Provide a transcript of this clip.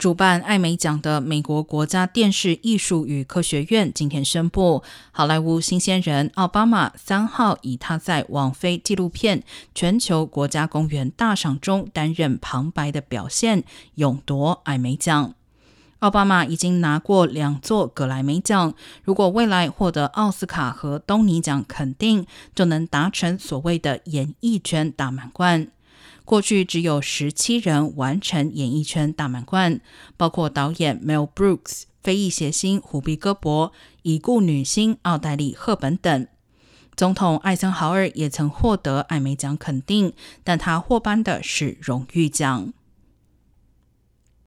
主办艾美奖的美国国家电视艺术与科学院今天宣布，好莱坞新鲜人奥巴马三号以他在网飞纪录片《全球国家公园大赏》中担任旁白的表现，勇夺艾美奖。奥巴马已经拿过两座格莱美奖，如果未来获得奥斯卡和东尼奖肯定，就能达成所谓的演艺圈大满贯。过去只有十七人完成演艺圈大满贯，包括导演 Mel Brooks、非裔谐星胡比戈博、已故女星奥黛丽·赫本等。总统艾森豪尔也曾获得艾美奖肯定，但他获颁的是荣誉奖。